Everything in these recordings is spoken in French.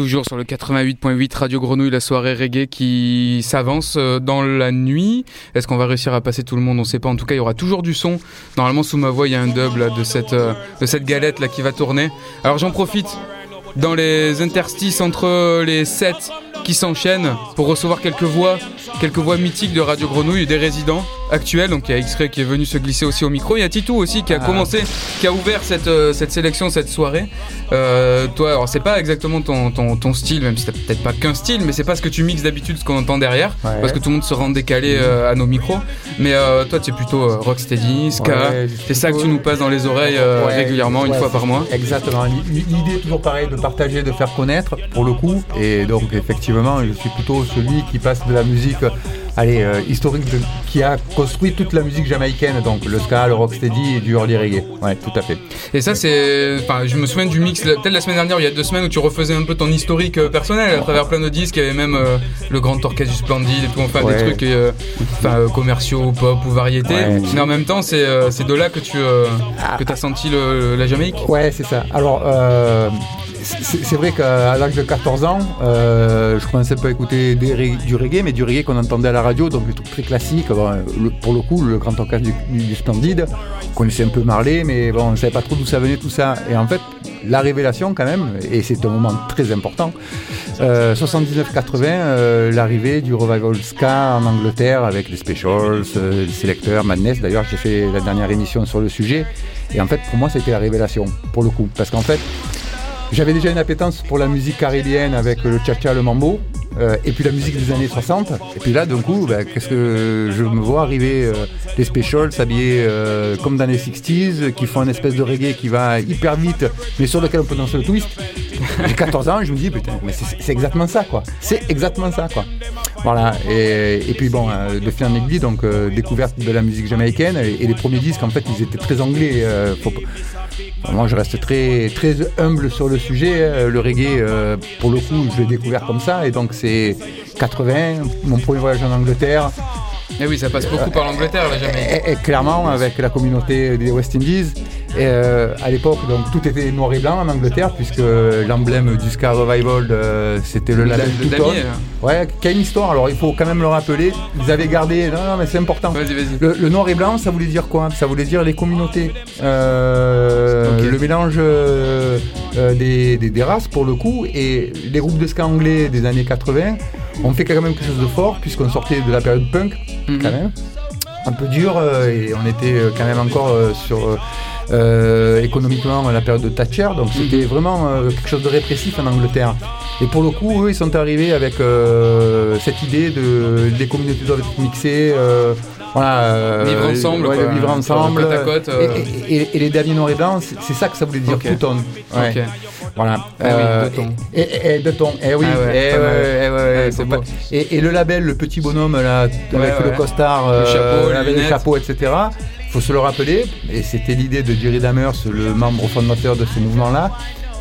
Toujours sur le 88.8 Radio Grenouille, la soirée reggae qui s'avance euh, dans la nuit. Est-ce qu'on va réussir à passer tout le monde? On ne sait pas. En tout cas, il y aura toujours du son. Normalement, sous ma voix, il y a un dub de, cette, euh, de cette galette là qui va tourner. Alors j'en profite dans les interstices entre les sets qui s'enchaînent pour recevoir quelques voix, quelques voix mythiques de Radio Grenouille, des résidents actuels. Donc il y a X-Ray qui est venu se glisser aussi au micro. Il y a Titou aussi qui a ah. commencé, qui a ouvert cette, euh, cette sélection, cette soirée. Euh, toi, alors c'est pas exactement ton, ton, style, même si t'as peut-être pas qu'un style, mais c'est pas ce que tu mixes d'habitude, ce qu'on entend derrière, parce que tout le monde se rend décalé euh, à nos micros. Mais toi, tu es plutôt rocksteady, ska. c'est ça que tu nous passes dans les oreilles régulièrement, une fois par mois. Exactement. L'idée est toujours pareil de partager, de faire connaître, pour le coup. Et donc effectivement, je suis plutôt celui qui passe de la musique allez, euh, historique qui a construit toute la musique jamaïcaine, donc le ska, le rocksteady et du early reggae. Ouais, tout à fait. Et ça, c'est. Enfin, je me souviens du mix, peut-être la semaine dernière, il y a deux semaines, où tu refaisais un peu ton historique euh, personnel à travers plein de disques. Il y avait même euh, le Grand Orchestre du Splendide et tout, enfin, des trucs commerciaux, pop ou variété. Mais en même temps, c'est de là que tu que as senti le, la Jamaïque. Ouais, c'est ça. Alors, c'est vrai qu'à l'âge de 14 ans, euh, je commençais pas à écouter du reggae, mais du reggae qu'on entendait à la radio, donc des trucs très classiques. pour le coup, le grand orchestre du, Splendide, on connaissait un peu Marley, mais bon, on ne savait pas trop d'où ça venait tout ça. Et en fait, la révélation quand même, et c'est un moment très important, 79-80, euh, euh, l'arrivée du revival ska en Angleterre avec les Specials, les Selecteurs, Madness. D'ailleurs, j'ai fait la dernière émission sur le sujet. Et en fait, pour moi, c'était la révélation, pour le coup. Parce qu'en fait, j'avais déjà une appétence pour la musique caribéenne avec le cha-cha, le mambo, euh, et puis la musique des années 60. Et puis là, d'un coup, bah, qu'est-ce que je me vois arriver euh, les specials s'habiller euh, comme dans les 60s, qui font une espèce de reggae qui va hyper vite, mais sur lequel on peut danser le twist. J'ai 14 ans, je me dis, putain, mais c'est exactement ça, quoi. C'est exactement ça, quoi. Voilà, et, puis bon, de fil en aiguille, donc découverte de la musique jamaïcaine, et, les premiers disques, en fait, ils étaient très anglais. Moi, je reste très, très humble sur le sujet. Le reggae, euh, pour le coup, je l'ai découvert comme ça. Et donc, c'est 80, mon premier voyage en Angleterre. Et oui, ça passe beaucoup par l'Angleterre, là, jamais. Et, clairement, avec la communauté des West Indies. Et euh, à l'époque, donc tout était noir et blanc en Angleterre, puisque l'emblème du Ska Revival, euh, c'était le label de. Hein. Ouais, une histoire. Alors il faut quand même le rappeler. Ils avaient gardé. Non, non, mais c'est important. Vas-y, vas-y. Le, noir et blanc, ça voulait dire quoi? Ça voulait dire les communautés. Euh, le mélange des, des, races pour le coup. Et les groupes de ska anglais des années 80 ont fait quand même quelque chose de fort, puisqu'on sortait de la période punk, mhm. quand même un peu dur et on était quand même encore sur euh, économiquement la période de Thatcher. Donc c'était vraiment euh, quelque chose de répressif en Angleterre. Et pour le coup, eux, ils sont arrivés avec euh, cette idée de les communautés doivent être mixées. Voilà, vivre ensemble, vivre ensemble. Côte à côte, et, les derniers noirs et blancs, c'est ça que ça voulait dire, okay. tout Ouais. Voilà. Ah oui, de ton. Et, de ton. Eh oui. Et, le label, le petit bonhomme là, avec le costard, le chapeau, le chapeau, etc. Il faut se le rappeler, et c'était l'idée de Jerry Dammers, le membre fondateur de ce mouvement-là,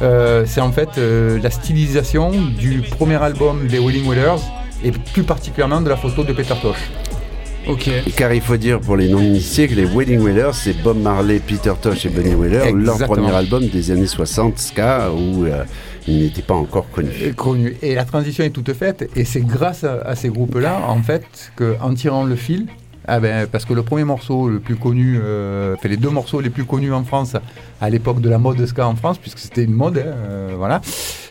euh, c'est en fait euh, la stylisation du premier album des Willing Wheelers, et plus particulièrement de la photo de Peter Tosh. Ok. Car il faut dire pour les non-initiés que les Wedding Wheelers, c'est Bob Marley, Peter Tosh et Bunny Wheeler, leur premier album des années 60, Ska, où euh, ils n'étaient pas encore connus. Connus. Et la transition est toute faite, et c'est grâce à, à ces groupes-là, en fait, qu'en tirant le fil, ah ben, parce que le premier morceau le plus connu, euh, les deux morceaux les plus connus en France à l'époque de la mode ska en France, puisque c'était une mode, hein, euh, voilà,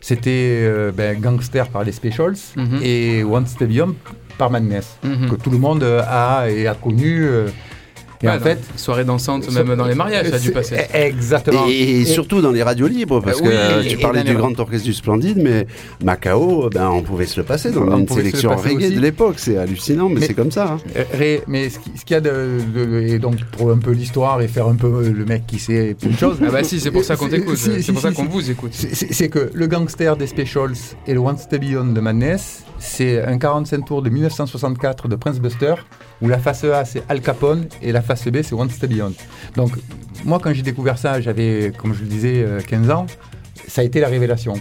c'était euh, ben, Gangster par les Specials mhm. et One Step Beyond par Madness, mhm. que tout le monde a et a connu. Et en fait, soirée dansante, même dans les mariages, ça a dû passer. Exactement. Et, surtout dans les radios libres, parce que tu parlais du Grand Orchestre du Splendide, mais Macao, ben, on pouvait se le passer dans une sélection reggae de l'époque. C'est hallucinant, mais, c'est comme ça. Hein. Euh, mais ce qu'il y a de, Et donc, pour un peu l'histoire et faire un peu le mec qui sait une chose. ah bah si, c'est pour ça qu'on t'écoute. c'est pour ça qu'on vous écoute. C'est que le gangster des Specials et le One Beyond de Madness, c'est un 45 tours de 1964 de Prince Buster, où la face A c'est Al Capone et la face B c'est One Step Beyond. Donc moi quand j'ai découvert ça, j'avais, comme je le disais, 15 euh, ans, ça a été la révélation.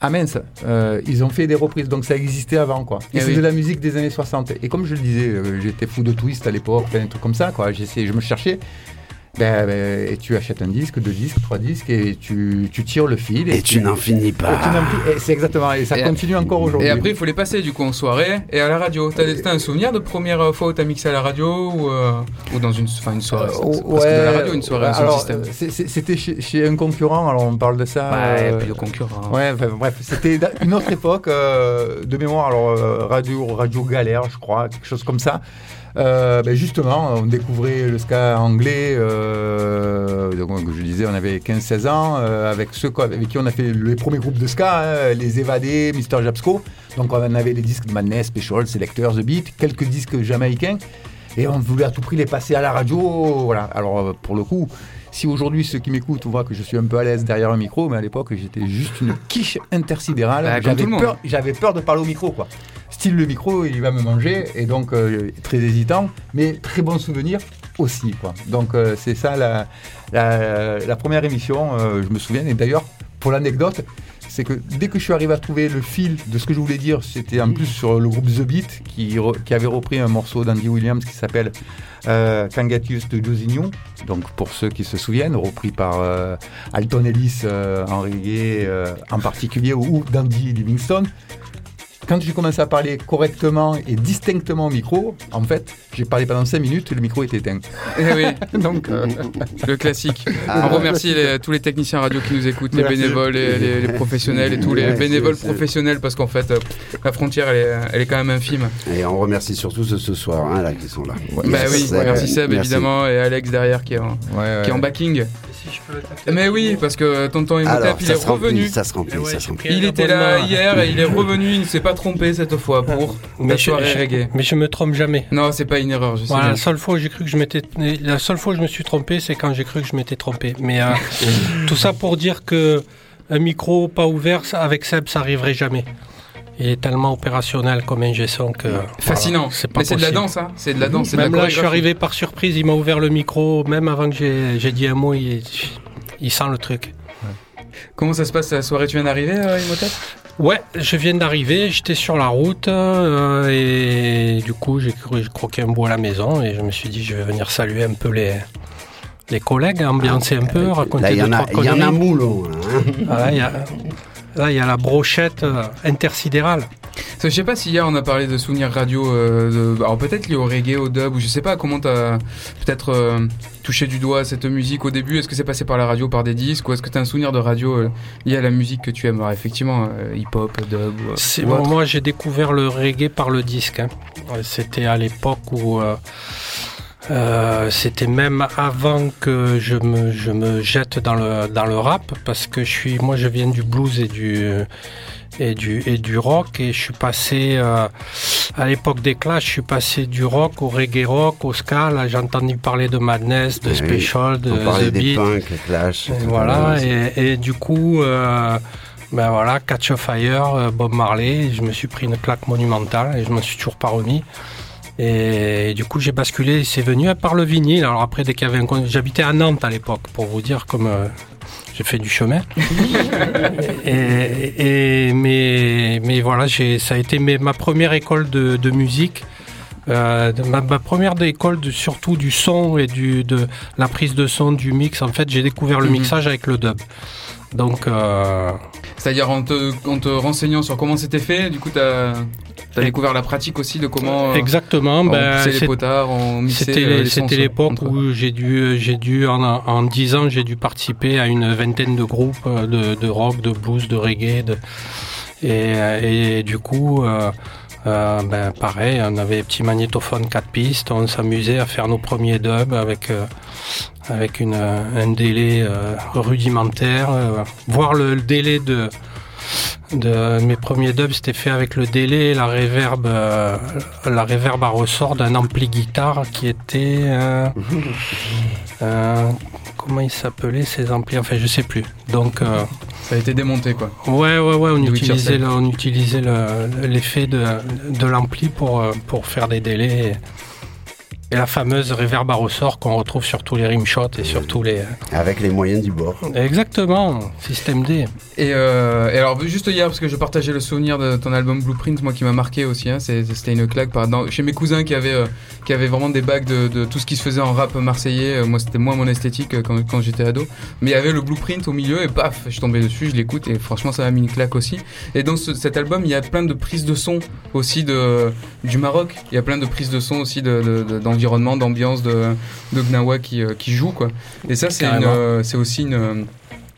Ah mince, euh, ils ont fait des reprises, donc ça existait avant quoi. Et, eh c'est de la musique des années 60. Et comme je le disais, euh, j'étais fou de twist à l'époque, plein de trucs comme ça quoi. J'essayais, je me cherchais. Ben, ben, et tu achètes un disque, deux disques, trois disques, et tu, tu tires le fil. Et, tu n'en finis pas. C'est exactement, et ça continue encore aujourd'hui. Et après, il faut les passer du coup en soirée et à la radio. T'as as un souvenir de première fois où t'as mixé à la radio ou, euh, ou dans une, une soirée euh, Parce que de la radio, une soirée, C'était chez, chez, un concurrent, alors on parle de ça. Ouais, euh, puis le concurrent. Ouais, bref, c'était une autre époque de mémoire, alors radio, radio galère, je crois, quelque chose comme ça. Euh, ben justement, on découvrait le ska anglais. Euh, donc, je disais, on avait 15-16 ans, euh, avec ceux avec qui on a fait les premiers groupes de ska, hein, les Évadés, Mr. Japsco. Donc, on avait les disques de Madness, Special, Selectors, The Beat, quelques disques jamaïcains. Et on voulait à tout prix les passer à la radio. Voilà. Alors, pour le coup, si aujourd'hui ceux qui m'écoutent voient que je suis un peu à l'aise derrière un micro, mais à l'époque j'étais juste une quiche intersidérale. Bah, j'avais peur, j'avais peur de parler au micro, quoi style le micro, il va me manger, et donc euh, très hésitant, mais très bon souvenir aussi. Quoi. Donc euh, c'est ça la, la, première émission, euh, je me souviens, et d'ailleurs, pour l'anecdote, c'est que dès que je suis arrivé à trouver le fil de ce que je voulais dire, c'était en plus sur le groupe The Beat qui, avait repris un morceau d'Andy Williams qui s'appelle euh, de Josignon, donc pour ceux qui se souviennent, repris par Alton Ellis en reggae en particulier ou d'Andy Livingstone quand j'ai commencé à parler correctement et distinctement au micro, en fait, j'ai parlé pendant 5 minutes et le micro était éteint. Eh oui, donc euh, le classique. Ah, on remercie tous les techniciens radio qui nous écoutent, les bénévoles, les, les, professionnels et tous les bénévoles professionnels parce qu'en fait, euh, la frontière, elle est, elle est, quand même infime. Et on remercie surtout ceux ce soir hein, là, qui sont là. bah oui, merci Seb évidemment et Alex derrière qui est en, qui est en backing. Mais oui, parce que tonton Imhotep, il est revenu. ça se remplit, ça se remplit. Il était là hier et il est revenu, il ne s'est pas trompé cette fois pour mais je, reggae. Mais je me trompe jamais. Non, c'est pas une erreur, je sais La seule fois où j'ai cru que je m'étais la seule fois où je me suis trompé, c'est quand j'ai cru que je m'étais trompé. Mais euh, tout ça pour dire que un micro pas ouvert avec Seb, ça arriverait jamais. Il est tellement opérationnel comme ingé son que. Fascinant. c'est Mais c'est de la danse, hein C'est de la danse. Même là, je suis arrivé par surprise, il m'a ouvert le micro, même avant que j'ai dit un mot, il, il sent le truc. Comment ça se passe la soirée? Tu viens d'arriver, euh, Ouais, je viens d'arriver, j'étais sur la route euh, et du coup j'ai croqué un bout à la maison et je me suis dit je vais venir saluer un peu les, les collègues, ambiancer un peu, raconter Il y en a, il y en a moulon. Hein. Là, il y a la brochette euh, intersidérale. Je sais pas si hier on a parlé de souvenirs radio, euh, alors peut-être lié au reggae, au dub, ou je sais pas comment t'as peut-être euh, touché du doigt cette musique au début. Est-ce que c'est passé par la radio, par des disques, ou est-ce que t'as un souvenir de radio lié à la musique que tu aimes? Alors, Effectivement, hip-hop, dub. Ou, moi j'ai découvert le reggae par le disque. Hein. C'était à l'époque où euh, c'était même avant que je me, je me jette dans le, dans le rap parce que je suis, moi je viens du blues et du, et du, et du rock et je suis passé euh, à l'époque des Clash, je suis passé du rock au reggae rock, au ska. Là j'ai entendu parler de Madness, de Special, de The Beat. Clash. voilà et, et, du coup. Euh, ben voilà, Catch a Fire, Bob Marley, je me suis pris une claque monumentale et je me suis toujours pas remis. Et du coup, j'ai basculé, c'est venu par le vinyle. Alors après, dès qu'il y avait un... J'habitais à Nantes à l'époque, pour vous dire, comme euh, j'ai fait du chemin. et, mais, mais voilà, ça a été ma première école de, musique. Euh, ma, première école de, surtout du son et du, de la prise de son, du mix. En fait, j'ai découvert le mhm. mixage avec le dub. Donc, euh, c'est-à-dire en te, en te, renseignant sur comment c'était fait, du coup, tu as, découvert la pratique aussi de comment. Euh, Exactement. Ben, les potards, C'était l'époque où j'ai dû, j'ai dû en, en 10 ans, j'ai dû participer à une vingtaine de groupes euh, de, de rock, de blues, de reggae. De, et, et, du coup. Euh, euh, ben pareil, on avait des petits magnétophones 4 pistes, on s'amusait à faire nos premiers dubs avec euh, avec une, un délai euh, rudimentaire, voir le, délai de de mes premiers dubs, c'était fait avec le délai et la réverb, la réverb à ressort d'un ampli guitare qui était comment il s'appelait ces amplis, enfin je sais plus. Donc ça a été démonté quoi. Ouais ouais ouais, on utilisait on utilisait l'effet de, de l'ampli pour, euh, pour faire des délais. et la fameuse reverb à ressort qu'on retrouve sur tous les rimshots et sur tous les. Avec les moyens du bord. Exactement, système D. Et, euh, et, alors, juste hier, parce que je partageais le souvenir de ton album Blueprint, moi qui m'a marqué aussi, hein, c'était une claque par, chez mes cousins qui avaient, euh, qui avaient vraiment des bacs de, de, tout ce qui se faisait en rap marseillais. Euh, moi, c'était moins mon esthétique quand, quand j'étais ado. Mais il y avait le Blueprint au milieu et paf, je tombais dessus, je l'écoute et franchement, ça m'a mis une claque aussi. Et dans cet album, il y a plein de prises de son aussi de, du Maroc. Il y a plein de prises de son aussi d'environnement, d'ambiance de, de Gnawa qui, qui joue, quoi. Et ça, c'est aussi une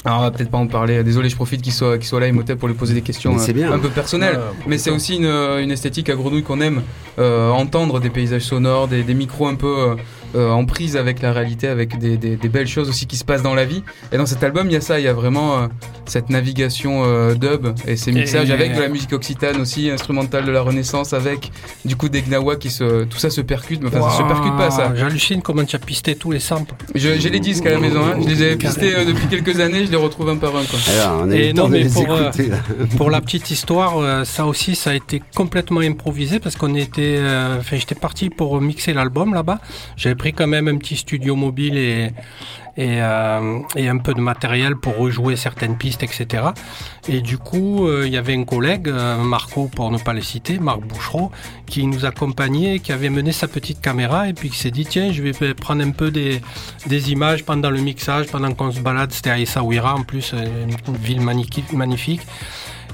alors, on va peut-être pas en parler. Désolé, je profite qu'il soit, qu'il soit là, Imhotep, pour lui poser des questions euh, un peu personnelles. mais c'est aussi une, une, esthétique à Grenouille qu'on aime euh, entendre des paysages sonores, des, des micros un peu euh, en prise avec la réalité, avec des, des, des, belles choses aussi qui se passent dans la vie. Et dans cet album, il y a ça, il y a vraiment euh, cette navigation euh, dub et ces mixages avec de la musique occitane aussi, instrumentale de la Renaissance, avec du coup des gnawa qui se, tout ça se percute, mais enfin ça se percute pas ça. J'hallucine comment tu as pisté tous les samples. J'ai les disques à la maison, hein. je les ai pistés depuis quelques années, je les retrouve un par un. Quoi. Alors, et non, mais pour, pour la petite histoire, ça aussi, ça a été complètement improvisé parce qu'on était, enfin, j'étais parti pour mixer l'album là-bas. J'avais quand même un petit studio mobile et, euh, et, un peu de matériel pour rejouer certaines pistes, etc. Et du coup, euh, il y avait un collègue, euh, Marco pour ne pas les citer, Marc Bouchereau, qui nous accompagnait, qui avait mené sa petite caméra et puis qui s'est dit tiens, je vais prendre un peu des, des images pendant le mixage, pendant qu'on se balade. C'était à Essaouira en plus, une ville magnifique.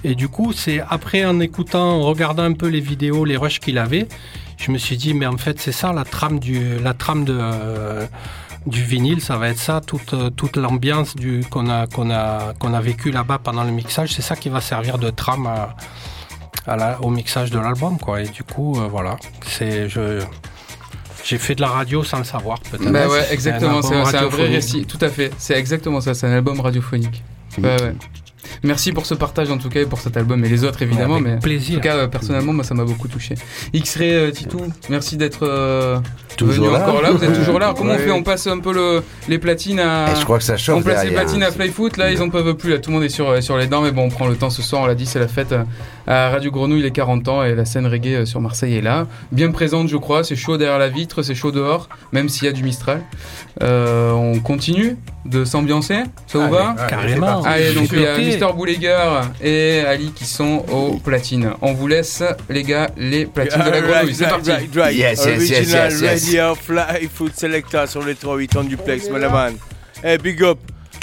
Et du coup, c'est après en écoutant, en regardant un peu les vidéos, les rushs qu'il avait, je me suis dit, mais en fait, c'est ça la trame du, la trame de, euh, du vinyle, ça va être ça, toute, toute l'ambiance du, qu'on a, qu'on a, qu'on a vécu là-bas pendant le mixage, c'est ça qui va servir de trame à, la, au mixage de l'album, quoi. Et du coup, euh, voilà, c'est, je, j'ai fait de la radio sans le savoir, peut-être. Bah ouais, exactement, c'est un, un, vrai récit, tout à fait, c'est exactement ça, c'est un album radiophonique. Ouais, ouais. Merci pour ce partage en tout cas et pour cet album et les autres évidemment. mais plaisir. En tout cas, euh, personnellement, moi ça m'a beaucoup touché. X-Ray, euh, Titou, merci d'être euh, venu encore là. Vous êtes toujours là. Comment on fait? On passe un peu le, les platines à. Et je crois que ça chauffe. On place les platines à Flyfoot. Là, ils en peuvent plus. Là, tout le monde est sur, sur les dents. Mais bon, on prend le temps ce soir. On l'a dit, c'est la fête à Radio Grenouille, les 40 ans et la scène reggae sur Marseille est là. Bien présente, je crois. C'est chaud derrière la vitre, c'est chaud dehors, même s'il y a du Mistral. on continue de s'ambiancer? Ça vous va? Carrément. Allez, donc il y a Mister Boulégar et Ali qui sont aux platines. On vous laisse, les gars, les platines de la grenouille. C'est parti. Yes, yes, yes, yes, yes. Radio Fly Food Selecta sur les 3-8 en duplex, Meneman. Hey, big up.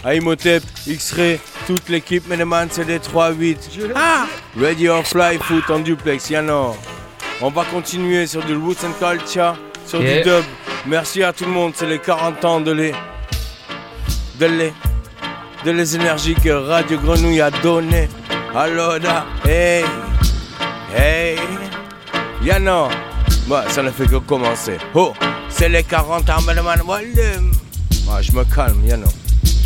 Aimotep, X-Ray, toute l'équipe Meneman, c'est les 3-8. Ah Radio Fly Foot en duplex, Yano. On va continuer sur du Roots and Culture, sur du dub. Merci à tout le monde, c'est les 40 ans de les de les, de les énergies que Radio Grenouille a donné. Alors hey, hey, Yano, moi ça ne fait que commencer. Oh, c'est les 40 ans, mais le man, je me calme, Yano,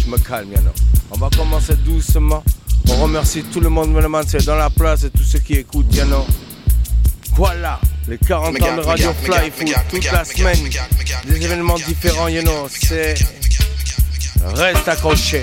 je me calme, Yano. On va commencer doucement. On remercie tout le monde, man, c'est dans la place et tous ceux qui écoutent, Yano. Voilà, les 40 ans de Radio Fly Food, toute la semaine, des événements différents, know, c'est Reste accroché.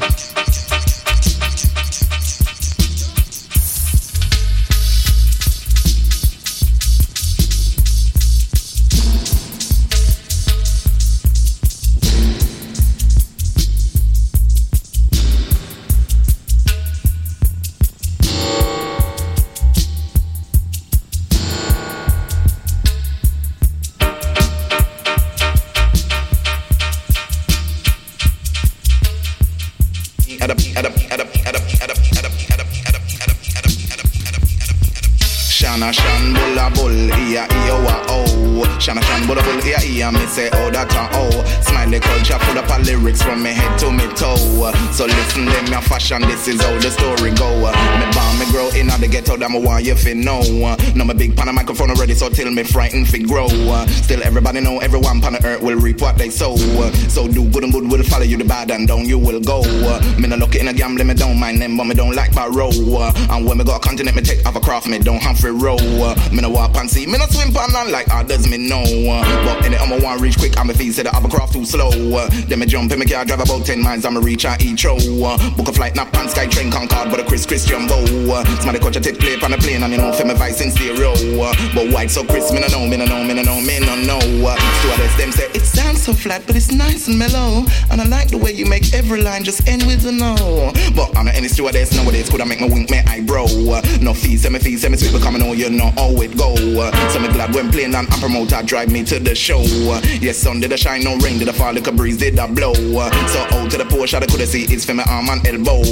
Fashion, this is how the story in ghetto, that me want you fi know. Now my big pan a microphone already, so till me frightened fi grow. Still everybody know everyone pan the earth will reap what they sow. So do good and good will follow you, the bad and down you will go. Me no look in a gambling, me don't mind them, but me don't like borrow. And when me go a continent, me take off a craft, me don't have to row. Me no walk and see, me no swim pan on like others me know. But any I'm want reach quick, I'm a fee say the craft too slow. Then me jump in me car, drive about 10 miles, I'ma reach out each row. Book a flight, not pan sky train Concorde, but a Chris Chris Jumbo. Somebody catch a take play on the plane and you know, for me vice in stereo. But white so crisp, me no know, me no know, me no know, me no know. Stewardess them say it sounds so flat, but it's nice and mellow. And I like the way you make every line just end with a no. But I'm not any stewardess nowadays, could I make my wink, my eyebrow? No fees, semi fees, semi sweet, becoming all you know how it go. So me glad when playing and promoter drive me to the show. Yes, sun did I shine, no rain, did I fall, like a breeze, did I blow? So out to the Porsche, I could have see it's for my arm and elbow.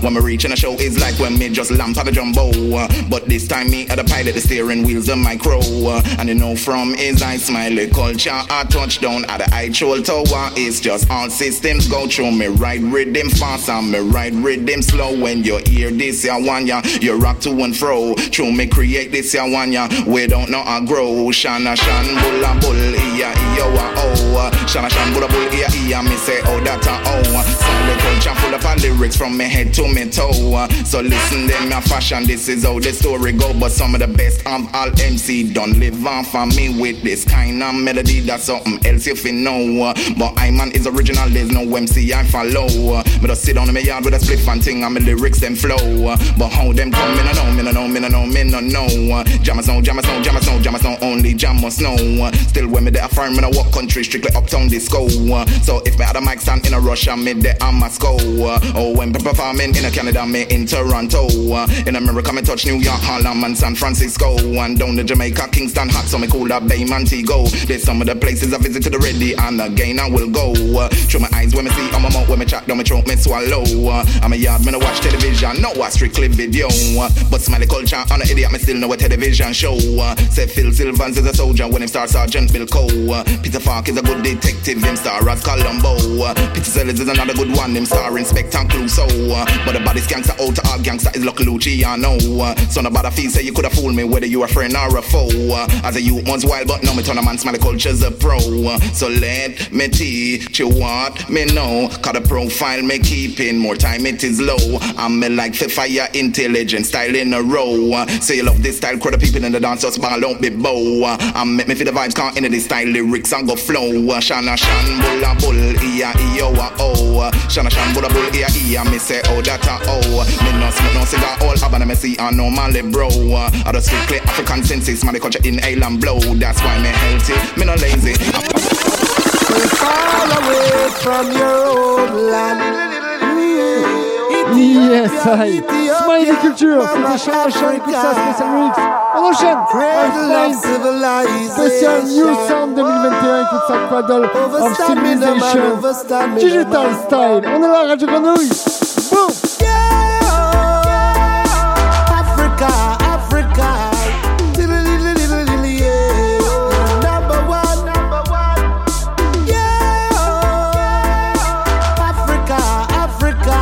When me reaching a show, it's like when me just lamp to the jumbo. But this time me at the pilot, the steering wheels, the micro. And you know from his eye smiley culture, I touchdown at the eye tower. It's just all systems go through me right rhythm fast and me right rhythm slow. When you hear this, ya want ya, you rock to and fro. Through me create this, ya want ya. We don't know I grow. Shana shan bulla bull, iya iya wa oh. Shana shan bulla bull, iya me say oh that a oh. Silent culture full of lyrics from me head to me toe. So listen them my fashion, this is how the story go. But some of the best of all MC don't live on of me with this kind of melody. That's something else if you know. Uh, but I man is original, there's no MC I follow. Uh, me just sit down in my yard with a split fan thing and my lyrics them flow. Uh, but how them come, me no know, me no know, me no know, me no know. Jam song, jam song, jam song, jam song, only jam must. Still when me there firm, me no walk country, strictly uptown disco. So if me had a mic stand in a Russia, me there a Moscow. Oh, when performing in a Canada, me in Toronto. In America, me touch New York, Harlem, and San Francisco. And down to Jamaica, Kingston, hot, so me cool up Bay, Montego. There's some of the places I visit to the ready, and again I will go. Through my eyes when me see, on my mouth when me chat, down my throat, me swallow. I'm a yard, me no watch television, no watch strictly video. But smiley culture, on an idiot, me still know a television show. Say Phil Sylvans is a soldier when him star Sergeant Bill Coe. Peter Falk is a good detective, him star as Columbo. Peter Sellers is another good one, him star Inspector Clouseau. But the body's gangster out to all gangster is Lucky Luciano. So nobody feel say you could have fooled me whether you a friend or a foe. As a youth once wild, but now me turn a man smiley culture's a pro. So let me teach you what me know. Cause the profile me keeping more time it is low. I'm me like for fire intelligent style in a row. Say you love this style, crowd of people in the dance just ball don't be bow. I'm make me feel the vibes can't end this style lyrics and go flow. Shana shan bulla bull iya iyo wa oh. Shana shan bulla bull iya iya me say oh that a oh. Me no smoke no cigar all abana me see and normally bro. I just strictly African senses, man the culture inhale and blow. That's why me healthy, me no lazy. Far away from your own land. Yes, I. Smiley Culture, c'était Chien Chien, écoute ça, spécial remix. On enchaîne spécial New Sound 2021, écoute ça, Cradle of Civilization, Digital Style. On est là, Radio Grenouille. Africa, Africa. Number one, number one. Yeah. Africa, Africa.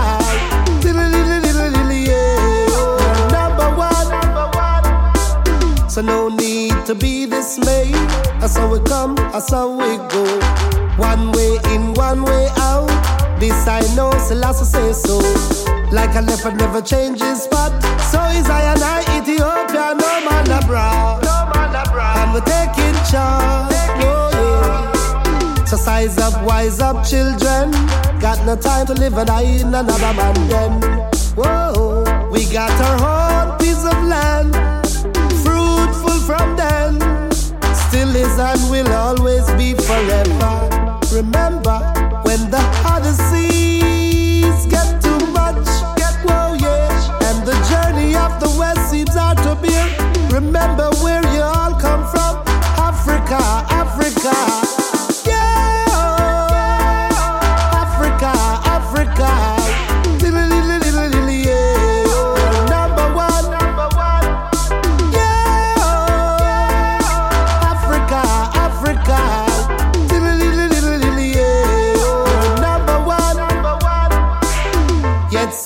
Yeah. Number one, number one. So no need to be dismayed. That's how we come, how we go. One way in, one way out. This I know, Selassie say so. Like a leopard never changes spot. So is I and I Ethiopia, no man abroad. No man abroad. And we're taking charge. Oh, yeah. So size up, wise up, children. Got no time to live and die in another man den. Whoa, we got our own piece of land. Fruitful from then. Still is and will always be forever. Remember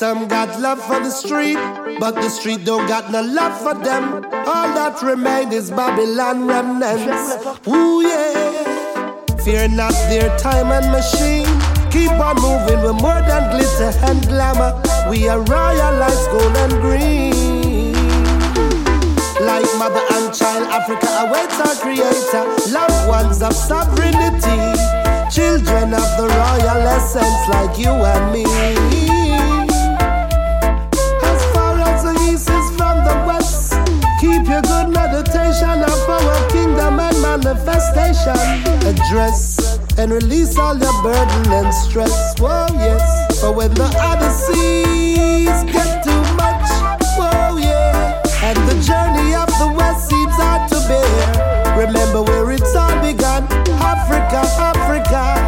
some got love for the street, but the street don't got no love for them. That remain is Babylon remnants. Ooh yeah. Fear not their time and machine. Keep on moving, we're more than glitter and glamour. We are royal lights, gold and green. Like my child, Africa awaits our creator. Loved ones of sovereignty. Children of the royal essence like you and me. Manifestation. Address and release all your burden and stress. Whoa, yes. For when the Odysseys get too much, whoa, yeah. And the journey of the west seems hard to bear. Remember where it's all begun Africa, Africa.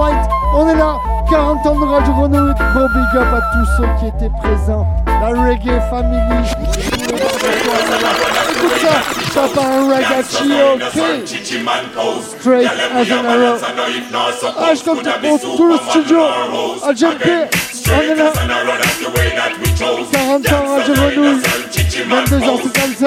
On est là, 40 ans de Radio Grenouille. Bon big up à tous ceux qui étaient présents. La Reggae Family. Écoute ça, un ragazzi, ok Straight as an arrow. Ah, je compte pour tout le studio. À JMP, on est là. 40 ans Radio Grenouille. 22h55.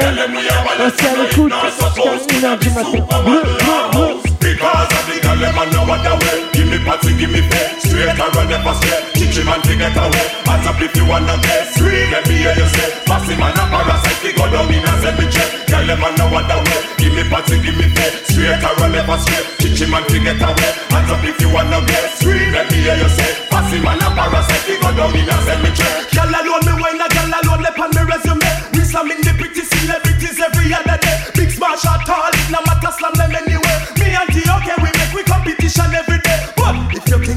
Restez à l'écoute jusqu'à 1h du matin. Bleu, bleu, bleu. Because of the girl, them know what the way. Me party, give me pay. Straight run never straight. Teach him and get away. Hands up if you wanna get sweet. Let me hear you say. Passy man a parasite, they go down in a cemetery. Girl, them know what the way. Give me party, give me pay. Straight run never straight. Teach him and get away. Hands up if you wanna get sweet. Let me hear you say. Passy man a parasite, they go down in a cemetery. Girl alone me wine, a girl alone lep on me resume. We slamming the pretty celebrities every other day. Big smash at all, it no matter slam them anyway. Me and T, okay, we make we competition every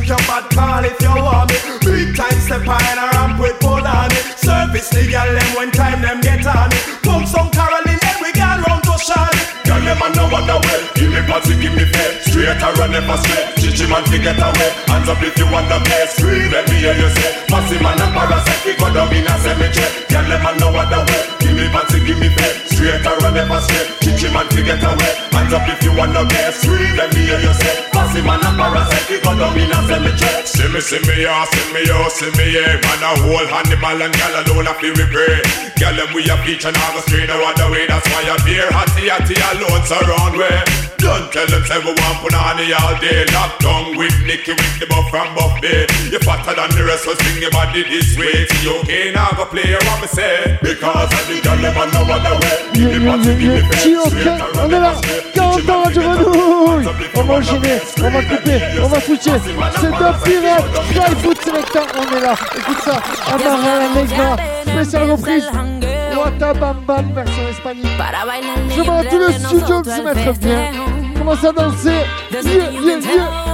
if you think you're bad, call if you want me. Big time step on a ramp with pull on it. Service the girl them when time them get on it. Pump some Caroline, then we gone round to Charlotte. Girl them know what the way. Give me party, give me pay. Straight or run never straight. Teach him and to get away. Hands up if you want the play. Scream, let me hear you say. Passy man a parasite, we go down in a cemetery. Girl them know what the way. Give me party, give me pay. Straight or never straight. Teach him and to get away. Hands up if you want the play. Scream, let me hear you say. Passy man a parasite, we go down in a cemetery. See me, see me, yeah, see me, yeah, see me, yeah. Man a whole animal and gal alone a feel we pray. Gal them we a beach and all the straight no other way. That's why I beer hotty hotty alone surround way. Don't tell them say we want the all day. Locked down with Nicky with the buff from Buff Bay. You fatter than the rest, so swing your body this way. See you okay now go play what me say. Because I think gal them a know other way. Qui ok, on est là, 40 ans Radio Grenouille On va enchaîner, on va couper, on va switcher. C'est Top Pirate, Fly Foot Selecta, on est là, écoute ça, Amara la Negra, spéciale reprise Wata Bam Bam version espagnole. Je demande à tout le studio de se mettre bien. Commence à danser, yeah, yeah, yeah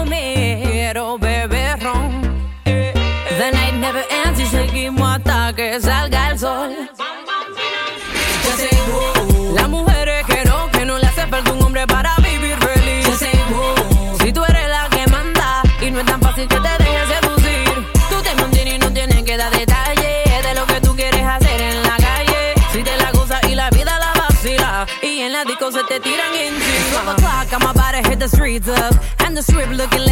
The night never ends. Y seguimos hasta que salga el sol. breeds up. And the strip looking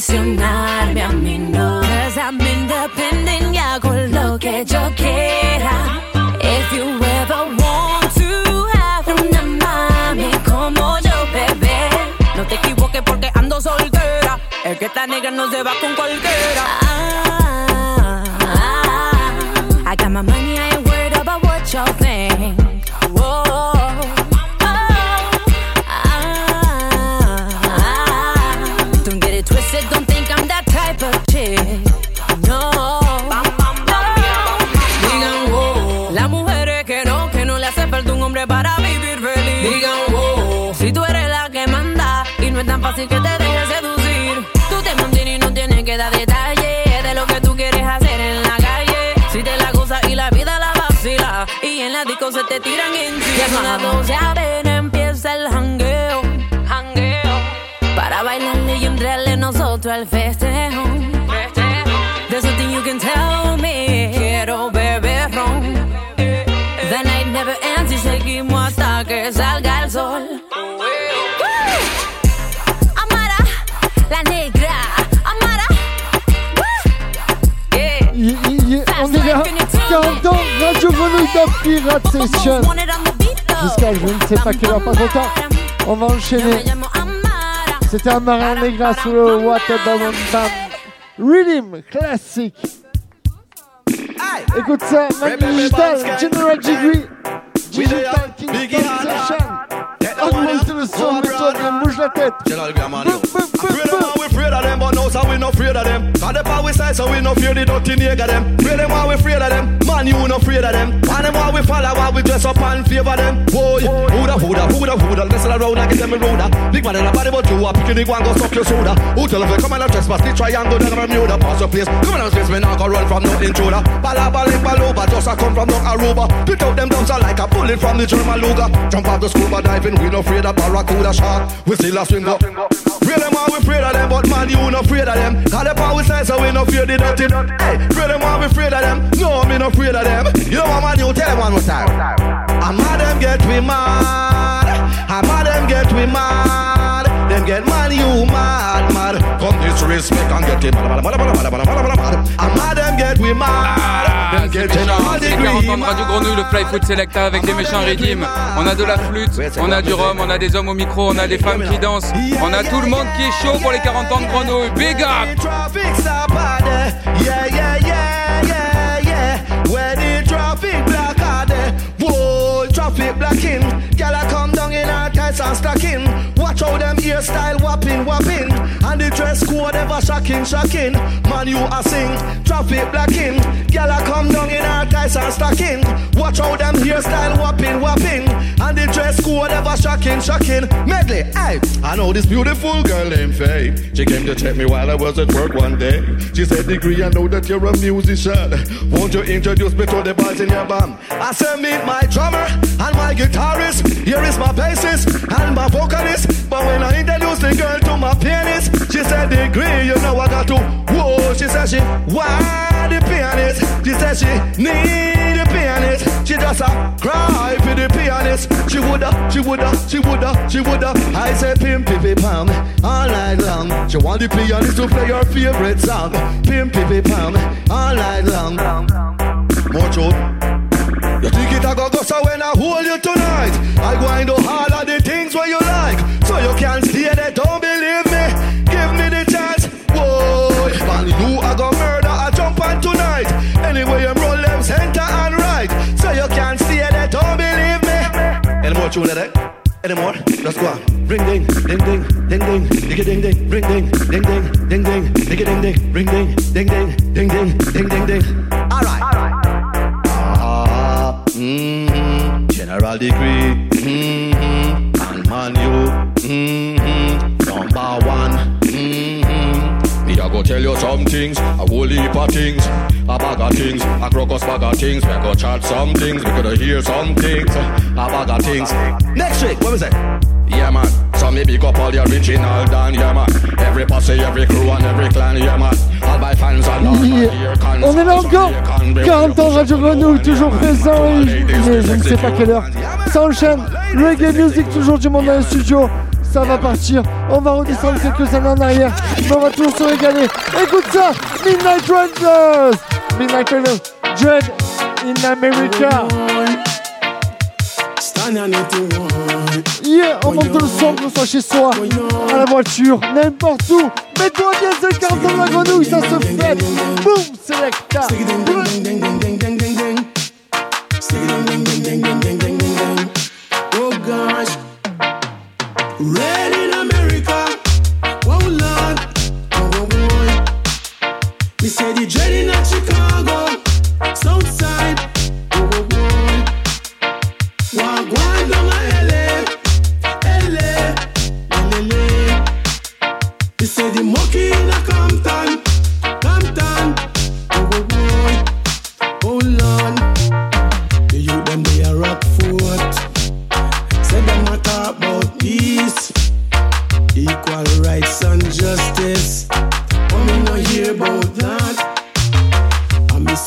presionarme a mí, no. Cause I'm independent y hago lo que yo quiera. If you ever want to have una mami como yo, bebé. No te equivoques porque ando soltera. Es que esta negra no se va con cualquiera. Ah, ah, ah, I got my money, I ain't worried about what you think. Fácil que te dejes seducir. Tú te mantienes y no tienes que dar detalles de lo que tú quieres hacer en la calle. Si te la gozas y la vida la vacila y en la disco se te tiran encima. Ya son las 12 a Top Pirate Session. Jusqu'à je ne sais pas quelle heure, pas trop tard. On va enchaîner. C'était un marin Negra sous le Water Band Rhythm classique. Écoute ça, Manu Digital, General Degree, Digital Kingston Session. Augmente le son, mets-toi bien, bouge la tête. we afraid of them, but now so we no afraid of them. Cause the power we side, so we no fear the dirty nigga them. Pray them while we afraid of them, man you no afraid of them. And them while we follow, while we dress up and favor them. Boy, whoda, whoda, whoda, whoda, listen around and get them in road. Big man in the body, but you a picking the one go suck your soda. Who tell them come on and trespass the triangle, then Bermuda, pass your place. Come on and face me now, go run from no intruder. Balaba, link, baloba, just a come from no Aruba. Pick out them dumps like a bullet from the German Luger. Jump off the scuba diving, no afraid of barracuda shark. We still a swing up. Pray them all, we afraid of them, but man, you no afraid of them. Call the power side, so we no fear the dirty. Hey, pray them all, we afraid of them. No, me no afraid of them. You know what, man, you tell them one more time. I'm mad them get me mad. I'm mad them get me mad. Them get man, you mad, mad. Come disrespect and get it. I'm mad them get me mad. Them get in all C'est 40 degree ans de Radio Grenouille, le Fly Food Selecta avec des méchants rythmes. On a de la flûte, on a du rhum, on a des hommes au micro, on a des femmes qui dansent. On a tout le monde qui est chaud pour les 40 ans de Grenouille. Big up! Tights and stocking. Watch how them hairstyle whopping, whopping. And the dress code ever shocking, shocking. Man, you a sing. Traffic blocking. Girl, I come down in her tights and stocking. Watch how them hairstyle whopping, whopping. And the dress code ever shocking, shocking. Medley, hey. I know this beautiful girl named Faye. She came to check me while I was at work one day. She said, Degree, I know that you're a musician. Won't you introduce me to the boys in your band? I said, Meet my drummer and my guitarist. Here is my bassist and my vocalist. But when I introduced the girl to my pianist, she said, Degree, you know I got to. Whoa, she said, She, why the pianist? She said, She need the pianist. She just a cry for the pianist. She woulda, she woulda, she woulda, she woulda. I said, Pim, pim, pam, all night long. She want the pianist to play her favorite song. Pim, pim, pam, all night long. More truth. A go go so when I hold you tonight I go and do all of the things where you like So you can stay there, don't believe me Give me the chance, whoa Man, you a go murder, I jump on tonight Anyway, I'm roll them center and right So you can stay there, don't believe me Any more tune that? Any more? Let's go on. Ring ding, ding ding, ding ding, digga ding ding, ring ding, ding ding, ding ding, digga ding ding, ring ding, ding ding, ding ding, ding ding ding. Alright. Mm-hmm. General degree, mm-hmm. and man you, mm-hmm. number one, mm-hmm. Me a go tell you some things, a whole heap of things, a bag of things, a crocus bag of things. We go chat some things, we coulda hear some things, a bag of things. Next week, what was it? Yeah man, so me big up all the original Dan, yeah man. Every posse, every crew and every clan, yeah man. All my fans and all my dear cons. On est là encore 40 ans Radio Grenouille, toujours présent et je ne sais pas quelle heure. Ça enchaîne, reggae music, toujours du monde dans le studio. Ça va partir, on va redescendre quelques années en arrière, mais on va toujours se régaler. Écoute ça, Midnight Rangers Midnight Rangers, Dread in America. Yeah, on monte le son, ce soit chez soi, à la voiture, n'importe où. Mets-toi bien ce carton de la grenouille, ça se fait. Boom, selecta. Oh gosh, red in America. Oh Lord, oh, oh boy. Me say the dread in Chicago, Southside.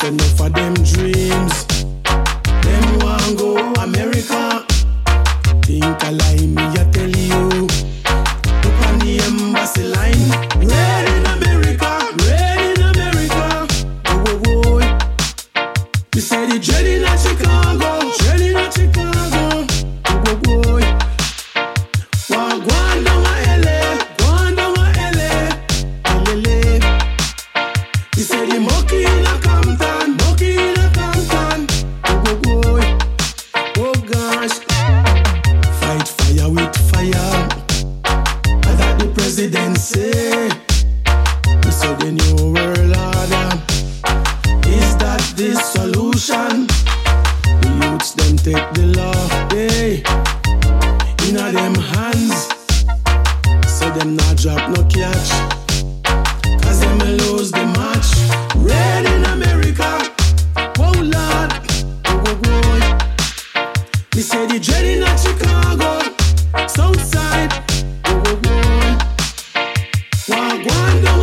said no cuando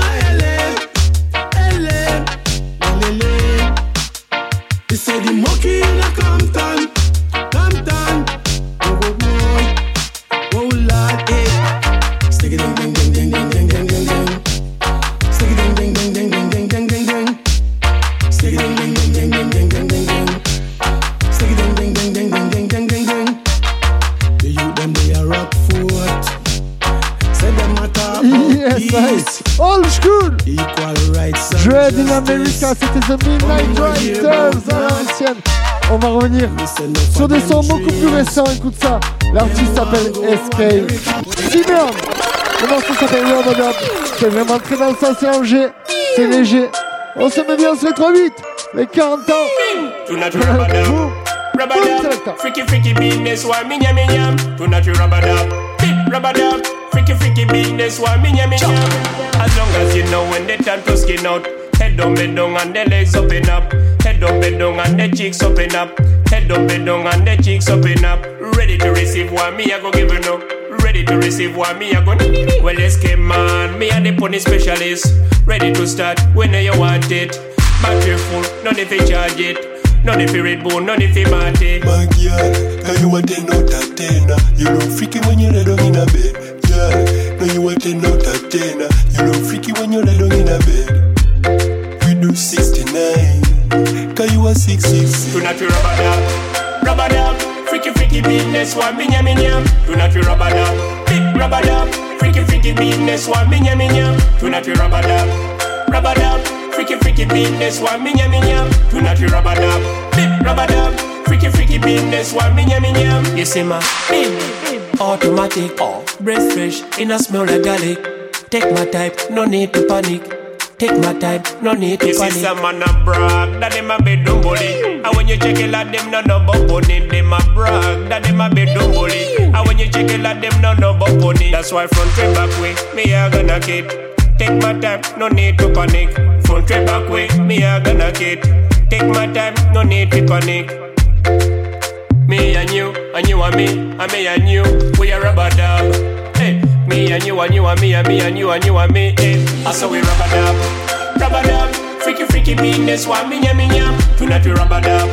America, c'était The Midnight Riders à l'ancienne. On va revenir sur des sons beaucoup plus récents, écoute ça. L'artiste s'appelle SK. Simon Le morceau s'appelle? Rubber Dub. C'est vraiment très dans le sens, c'est Angers. C'est léger. On se met bien sur les 3-8. Les 40 ans. Rubber dub, freaky freaky business, why me yam yam. Tonight you rubber dub, rubber dub, freaky freaky business, why me yam yam. As long as you know when the time to skin out, head down, bend down, and the legs open up. Head down, bend down, and the cheeks open up. Head down, bend down, and the cheeks open up. Ready to receive what me I go give you now. Ready to receive what me I go. Well, let's get man, me and the pony specialist. Ready to start when you want it. Battery full, none if you charge it. None if you Red Bull, none if you Marty. My girl, now you a 10 out of 10 You know freaky when you lay down in a bed Girl, now you a 10 out of 10 You know freaky when you lay down in a bed do 69 Cause you a 666 Tonight you rubber dub, rubber dub, freaky freaky business, one me yam yam. Tonight you rubber dub, big rubber dub, freaky freaky business, one me yam yam. Tonight you rubber dub, rubber dub, freaky freaky business, one me yam yam. Tonight you rubber dub, big rubber dub, freaky freaky business, one me yam yam. You see my big automatic, breath fresh, in a smell like garlic. Take my type, no need to panic. Take my time, no need to You see panic. some man a brag that them a bedroom bully. And when you check it at them no no bunny Them a brag that them a bedroom bully. And when you check it at them no no bunny That's why front way back way me a gonna keep. Take my time, no need to panic. Front way back way me a gonna keep. Take my time, no need to panic. Me and you, and you and me, and me and you, we a rubber dub. Me and you and you and me and me and you and you and me. Hey, I saw we rubber dub, rubber dub. Freaky freaky business, one me yam me yam. Tonight we rubber dub,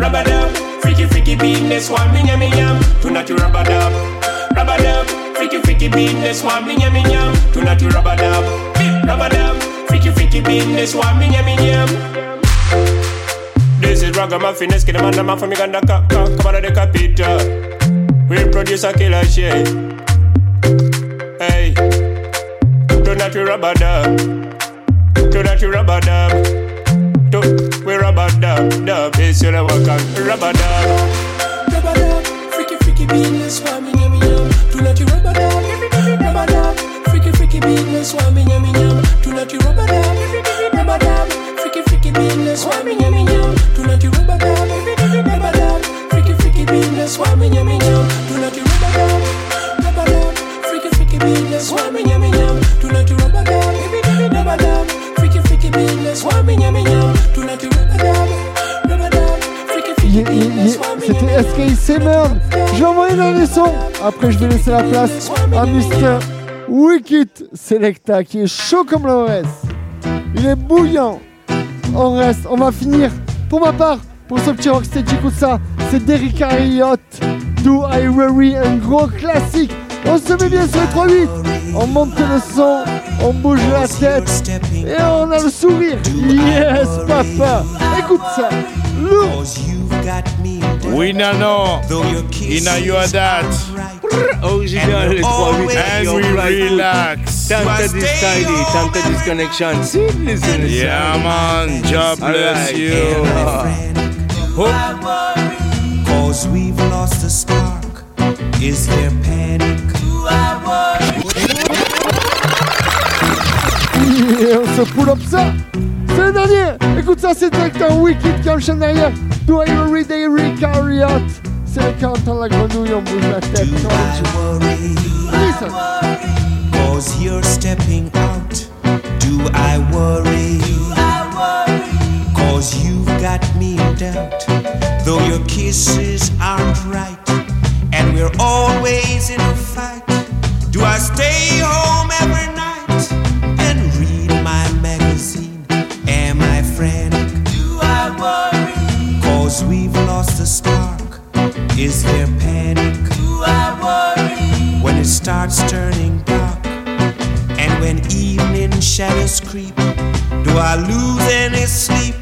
rubber dub. Freaky freaky business, one me yam me yam. Tonight we rubber dub, rubber dub. Freaky freaky business, one me yam me yam. Tonight we rubber dub, rubber dub. Freaky freaky business, one me yam me yam. This is ragamuffin, skin man, the man from Uganda, come of the capital. We produce a killer shit. Hey, do not you rubber dub. Do not you rubber dub. Do we rubber dub, dub. It's your welcome, rubber dub. Rubber dub, freaky freaky beanless, whammy yummy yum. Do not you rubber dub, rubber dub, freaky freaky beanless, whammy yummy yum. Do not you rubber dub, rubber dub, freaky freaky beanless, whammy yummy yum. Do not you rubber dub, rubber dub, freaky freaky beanless, whammy yummy yum. Do not you rubber dub, yummy yum. Do not you freaky freaky yummy yum. Do not you freaky freaky yummy yum. C'était SK Simon. J'ai envoyé dans les sons. Après, je vais laisser la place à Mr. Wicked Selecta qui est chaud comme le reste. Il est bouillant. On reste. On va finir. Pour ma part, pour ce petit écoute ça. C'est Derrick Harriott. Do I Worry, un gros classique. On se met bien sur les 3-8. On monte le son, on bouge la tête et on a le sourire. Yes, papa. Écoute ça. Lourd. Oui, Nano, Ina you are that. Original, les 3-8. And we relax. Tanta Tanta. See, listen, listen. Yeah, man. God bless you. Cause we've lost the spark. Is there panic? Et on se pull up ça. C'est le dernier. Écoute ça, c'est directeur Wicked qui enchaîne derrière. Do I worry Derrick Harriott. C'est le 40 ans de la grenouille, on bouge la tête. Listen. Cause you're stepping out. Do I worry? Cause you've got me in doubt. Though your kisses aren't right. And we're always in a fight. Do I stay home every night and read my magazine? Am I frantic? Do I worry? Cause we've lost the spark. Is there panic? Do I worry? When it starts turning dark and when evening shadows creep, do I lose any sleep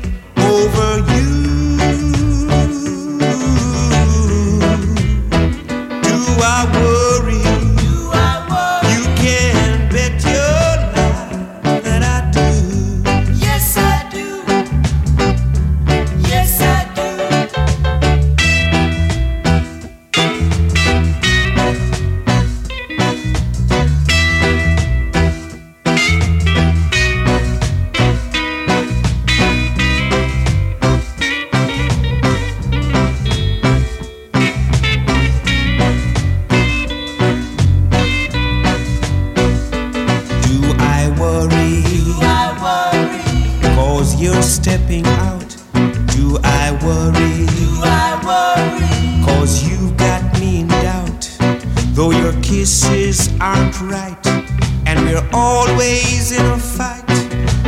you're stepping out. Do I worry? Cause you've got me in doubt. Though your kisses aren't right, and we're always in a fight.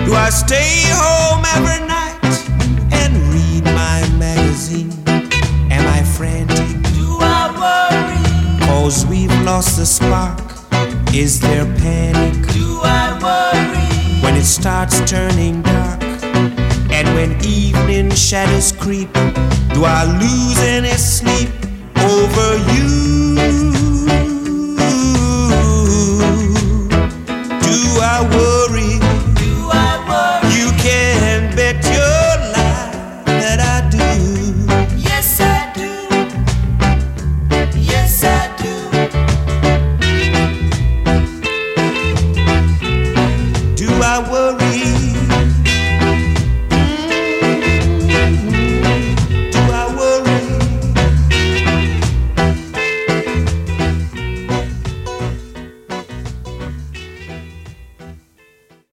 Do I stay home every night and read my magazine? Am I frantic? Do I worry? Cause we've lost the spark. Is there panic? Do I worry? When it starts turning dark and when evening shadows creep, do I lose any sleep over you? Do I worry?